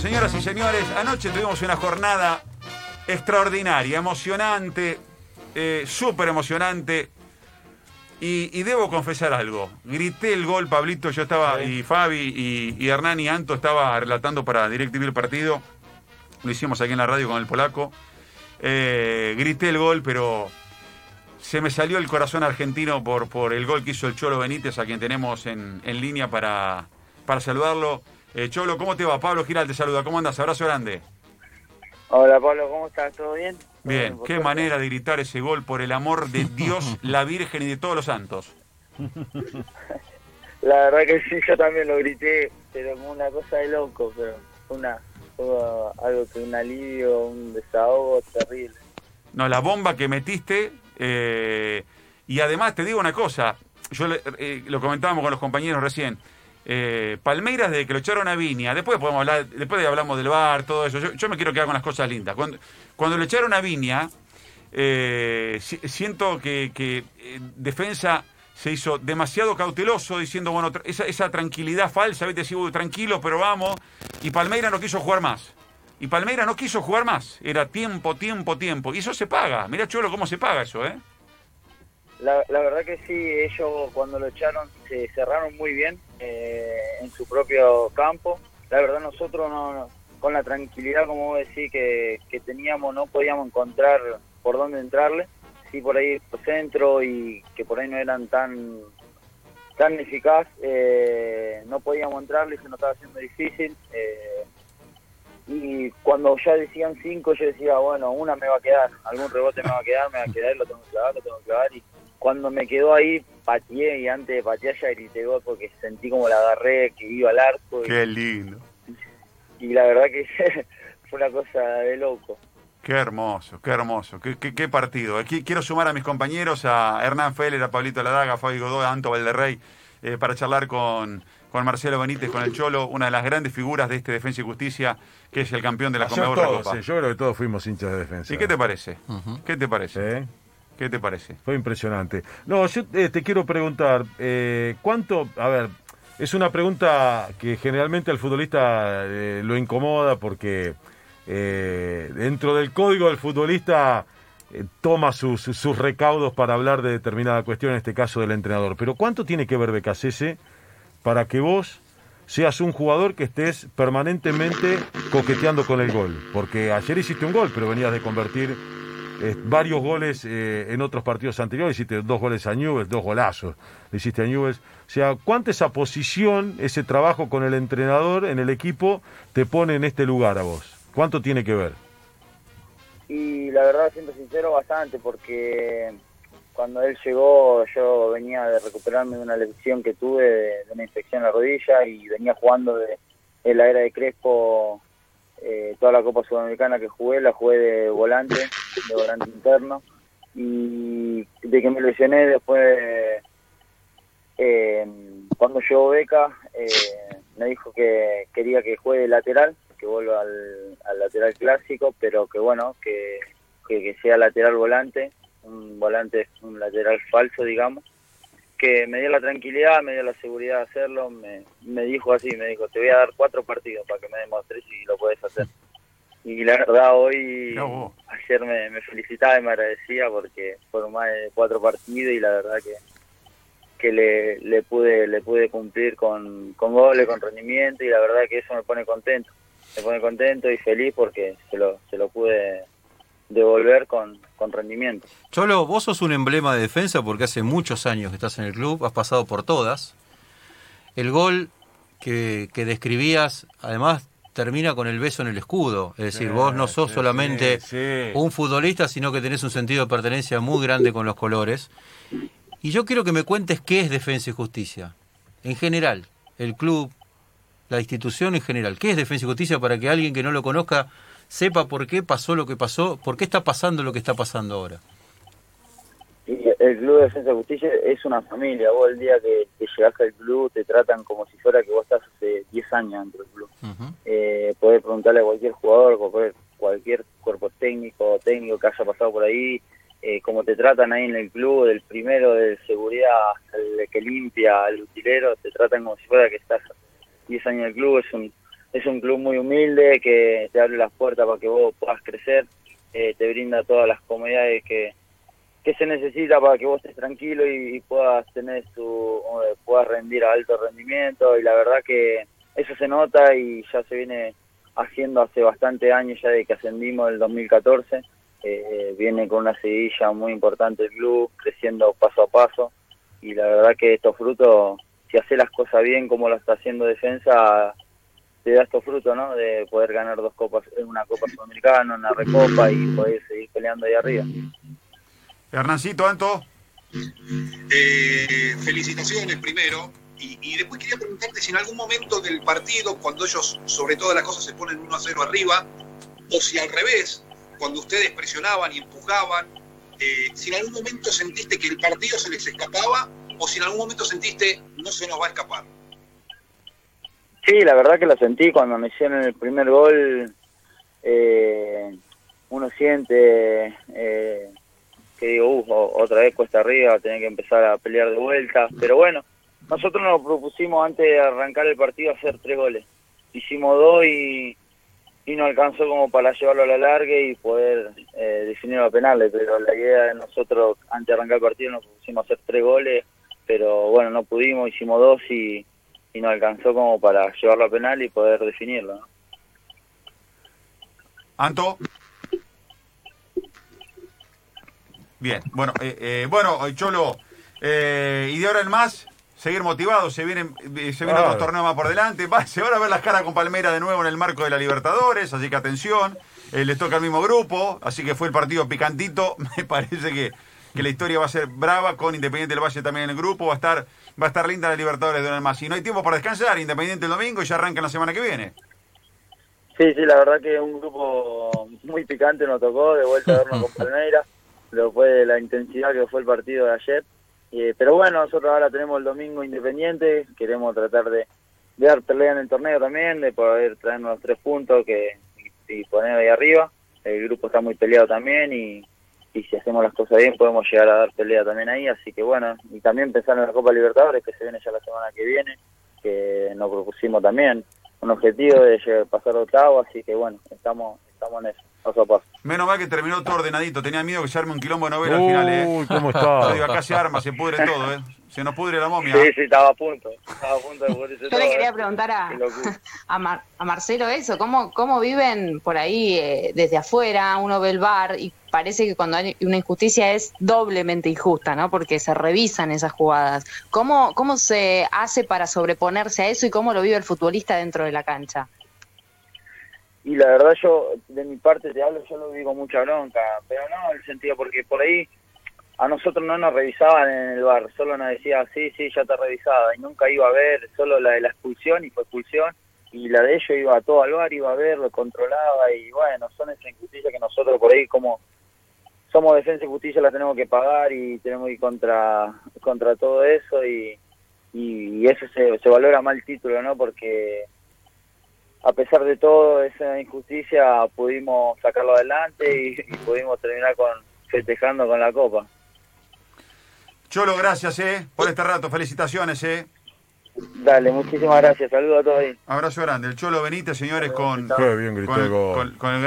señoras y señores, anoche tuvimos una jornada extraordinaria, emocionante, eh, súper emocionante. Y, y debo confesar algo. Grité el gol, Pablito, yo estaba, y Fabi, y, y Hernán y Anto estaba relatando para DirecTV el partido. Lo hicimos aquí en la radio con el polaco. Eh, grité el gol, pero se me salió el corazón argentino por, por el gol que hizo el Cholo Benítez, a quien tenemos en, en línea para, para saludarlo. Eh, Cholo, ¿cómo te va? Pablo Giral te saluda. ¿Cómo andas? Abrazo grande. Hola Pablo, ¿cómo estás? ¿Todo bien? ¿Todo Bien, qué manera de gritar ese gol por el amor de Dios, la Virgen y de todos los santos. La verdad que sí, yo también lo grité, pero como una cosa de loco, pero fue una, algo que un alivio, un desahogo terrible. No, la bomba que metiste. eh, y además te digo una cosa, yo eh, lo comentábamos con los compañeros recién. Eh, Palmeiras, desde que lo echaron a Viña, después podemos hablar, después hablamos del bar, todo eso. Yo, me quiero quedar con las cosas lindas. Cuando, lo echaron a Viña, eh, si- siento que, eh, defensa se hizo demasiado cauteloso, diciendo, bueno, esa, tranquilidad falsa, ¿viste? Decir, "Uy, tranquilo, pero vamos. Y Palmeiras no quiso jugar más. Y Palmeiras no quiso jugar más. Era tiempo, tiempo, tiempo. Y eso se paga. Mira, Cholo, cómo se paga eso, ¿eh? La, la verdad que sí, ellos cuando lo echaron se cerraron muy bien eh, en su propio campo. La verdad nosotros no, no- con la tranquilidad, como vos decís, que, que teníamos, no podíamos encontrar por dónde entrarle. Sí, por ahí por centro y que por ahí no eran tan tan eficaz, eh, no podíamos entrarle, se nos estaba haciendo difícil. eh, y cuando ya decían cinco, yo decía, bueno, una me va a quedar, algún rebote me va a quedar, me va a quedar, lo tengo que clavar, lo tengo cuando me quedó ahí, pateé y antes de patear ya grité gol porque sentí como la agarré, que iba al arco. Y, lindo. y la verdad que fue una cosa de loco. Qué hermoso, qué hermoso. Qué, qué- qué partido. Aquí quiero sumar a mis compañeros, a Hernán Feller, a Pablito Ladaga, a Fabi Godoy, a Anto Valderrey, eh, para charlar con, con Marcelo Benítez, con el Cholo, una de las grandes figuras de este Defensa y Justicia, que es el campeón de la Conmebol Recopa. sí, yo creo que todos fuimos hinchas de defensa. ¿Y qué te parece? ¿Qué te parece? ¿Sí? ¿Qué te parece? Fue impresionante. No, yo eh, te quiero preguntar, eh, ¿cuánto, a ver, es una pregunta que generalmente al futbolista eh, lo incomoda porque dentro del código del futbolista toma sus, sus recaudos para hablar de determinada cuestión, en este caso del entrenador. Pero ¿cuánto tiene que ver Becasese para que vos seas un jugador que estés permanentemente coqueteando con el gol? Porque ayer hiciste un gol, pero venías de convertir eh, varios goles eh, en otros partidos anteriores, hiciste dos goles a Newell's, dos golazos, hiciste a Newell's. O sea, ¿cuánto esa posición, ese trabajo con el entrenador en el equipo te pone en este lugar a vos? ¿Cuánto tiene que ver? Y la verdad, siendo sincero, bastante, porque cuando él llegó yo venía de recuperarme de una lesión que tuve, de, de una infección en la rodilla, y venía jugando de, de la era de Crespo, eh, toda la Copa Sudamericana que jugué, la jugué de volante, de volante interno, y de que me lesioné después, eh, cuando llegó Beca, eh, me dijo que quería que juegue lateral, que vuelva al, al lateral clásico, pero que bueno, que, que, que sea lateral volante, un volante, un lateral falso, digamos, que me dio la tranquilidad, me dio la seguridad de hacerlo, me, me dijo así, me dijo, te voy a dar cuatro partidos para que me demuestres si lo puedes hacer. Y la verdad hoy, ayer me, me felicitaba y me agradecía porque fueron más de cuatro partidos y la verdad que que le, le pude le pude cumplir con, con goles, con rendimiento y la verdad que eso me pone contento. Me pone contento y feliz porque se lo, se lo pude devolver con, con rendimiento. Cholo, vos sos un emblema de defensa porque hace muchos años que estás en el club, has pasado por todas. El gol que, que describías, además, termina con el beso en el escudo. Es decir, Sí, vos no sos sí, solamente sí, sí. un futbolista, sino que tenés un sentido de pertenencia muy grande con los colores. Y yo quiero que me cuentes qué es Defensa y Justicia. En general, el club, la institución en general. ¿Qué es Defensa y Justicia para que alguien que no lo conozca sepa por qué pasó lo que pasó, por qué está pasando lo que está pasando ahora? Y el Club de Defensa y Justicia es una familia. Vos el día que, que llegás al club te tratan como si fuera que vos estás hace 10 años dentro del club. Ujú. eh, podés preguntarle a cualquier jugador, cualquier, cualquier cuerpo técnico o técnico que haya pasado por ahí, eh, cómo te tratan ahí en el club, del primero de seguridad hasta el que limpia, el utilero, te tratan como si fuera que estás 10 años en el club, es un, es un club muy humilde que te abre las puertas para que vos puedas crecer, eh, te brinda todas las comodidades que, que se necesita para que vos estés tranquilo y, puedas tener su, puedas rendir a alto rendimiento. Y la verdad que eso se nota y ya se viene haciendo hace bastante años ya de que ascendimos el 2014 eh, viene con una seguilla muy importante el club creciendo paso a paso. Y la verdad que estos frutos si hace las cosas bien como lo está haciendo defensa te da estos frutos no de poder ganar dos copas una copa sudamericana una recopa y poder seguir peleando ahí arriba Hernancito, Anto. Eh, felicitaciones primero. Y, después quería preguntarte si en algún momento del partido, cuando ellos sobre todas las cosas se ponen 1 a 0 arriba, o si al revés, cuando ustedes presionaban y empujaban, eh, si en algún momento sentiste que el partido se les escapaba, o si en algún momento sentiste no se nos va a escapar. Sí, la verdad que lo sentí cuando me hicieron el primer gol. Eh, uno siente eh, que digo, uh, otra vez cuesta arriba, tener que empezar a pelear de vuelta. Pero bueno, nosotros nos propusimos antes de arrancar el partido hacer tres goles. Hicimos dos y, y no alcanzó como para llevarlo a la larga y poder eh, definir a penales. Pero la idea de nosotros, antes de arrancar el partido, nos propusimos hacer tres goles. Pero bueno, no pudimos, hicimos dos y, y no alcanzó como para llevarlo a penal y poder definirlo. ¿no? Anto. Bien, bueno, eh, eh, bueno, Cholo, eh, y de ahora en más, seguir motivados, se vienen, eh, se vienen dos torneos más por delante, se van a ver las caras con Palmera de nuevo en el marco de la Libertadores, así que atención, les toca el mismo grupo, así que fue el partido picantito, me parece que, que la historia va a ser brava, con Independiente del Valle también en el grupo, va a estar, va a estar linda la Libertadores de en más, y no hay tiempo para descansar, Independiente el domingo y ya arranca la semana que viene. Sí, sí, la verdad que un grupo muy picante nos tocó, de vuelta a vernos con Palmeiras lo fue la intensidad que fue el partido de ayer. Eh, pero bueno, nosotros ahora tenemos el domingo independiente, queremos tratar de, dar pelea en el torneo también, de poder traernos los tres puntos que, y, poner ahí arriba. El grupo está muy peleado también y, y si hacemos las cosas bien podemos llegar a dar pelea también ahí. Así que bueno, y también pensar en la Copa Libertadores que se viene ya la semana que viene, que nos propusimos también un objetivo de pasar octavo, así que bueno, estamos, estamos en eso. Menos mal que terminó todo ordenadito. Tenía miedo que se arme un quilombo de novela al final, ¿eh? Uy, ¿cómo está? acá se arma, se pudre todo, ¿eh? Se nos pudre la momia. Sí, sí, estaba a punto. Estaba a punto de pudrirse Yo le quería ¿eh? preguntar a, a, Marcelo eso. ¿Cómo, cómo viven por ahí eh, desde afuera? Uno ve el bar y parece que cuando hay una injusticia es doblemente injusta, ¿no? Porque se revisan esas jugadas. ¿Cómo, ¿Cómo se hace para sobreponerse a eso y cómo lo vive el futbolista dentro de la cancha? Y la verdad yo, de mi parte te hablo, yo lo digo mucha bronca, pero no en el sentido porque por ahí a nosotros no nos revisaban en el bar, solo nos decía, sí, sí, ya está revisada, y nunca iba a ver solo la de la expulsión, y fue expulsión, y la de ellos iba todo al bar, iba a ver, lo controlaba, y bueno, son esa injusticia que nosotros por ahí como somos defensa y justicia la tenemos que pagar y tenemos que ir contra, contra todo eso, y, y, eso se, se valora mal el título, ¿no? Porque a pesar de todo esa injusticia pudimos sacarlo adelante y, pudimos terminar con festejando con la copa. Cholo, gracias eh, por este rato, felicitaciones. Eh. Dale, muchísimas gracias, saludos a todos ahí. Abrazo grande. El Cholo Benítez, señores, con, bien, con, con, con el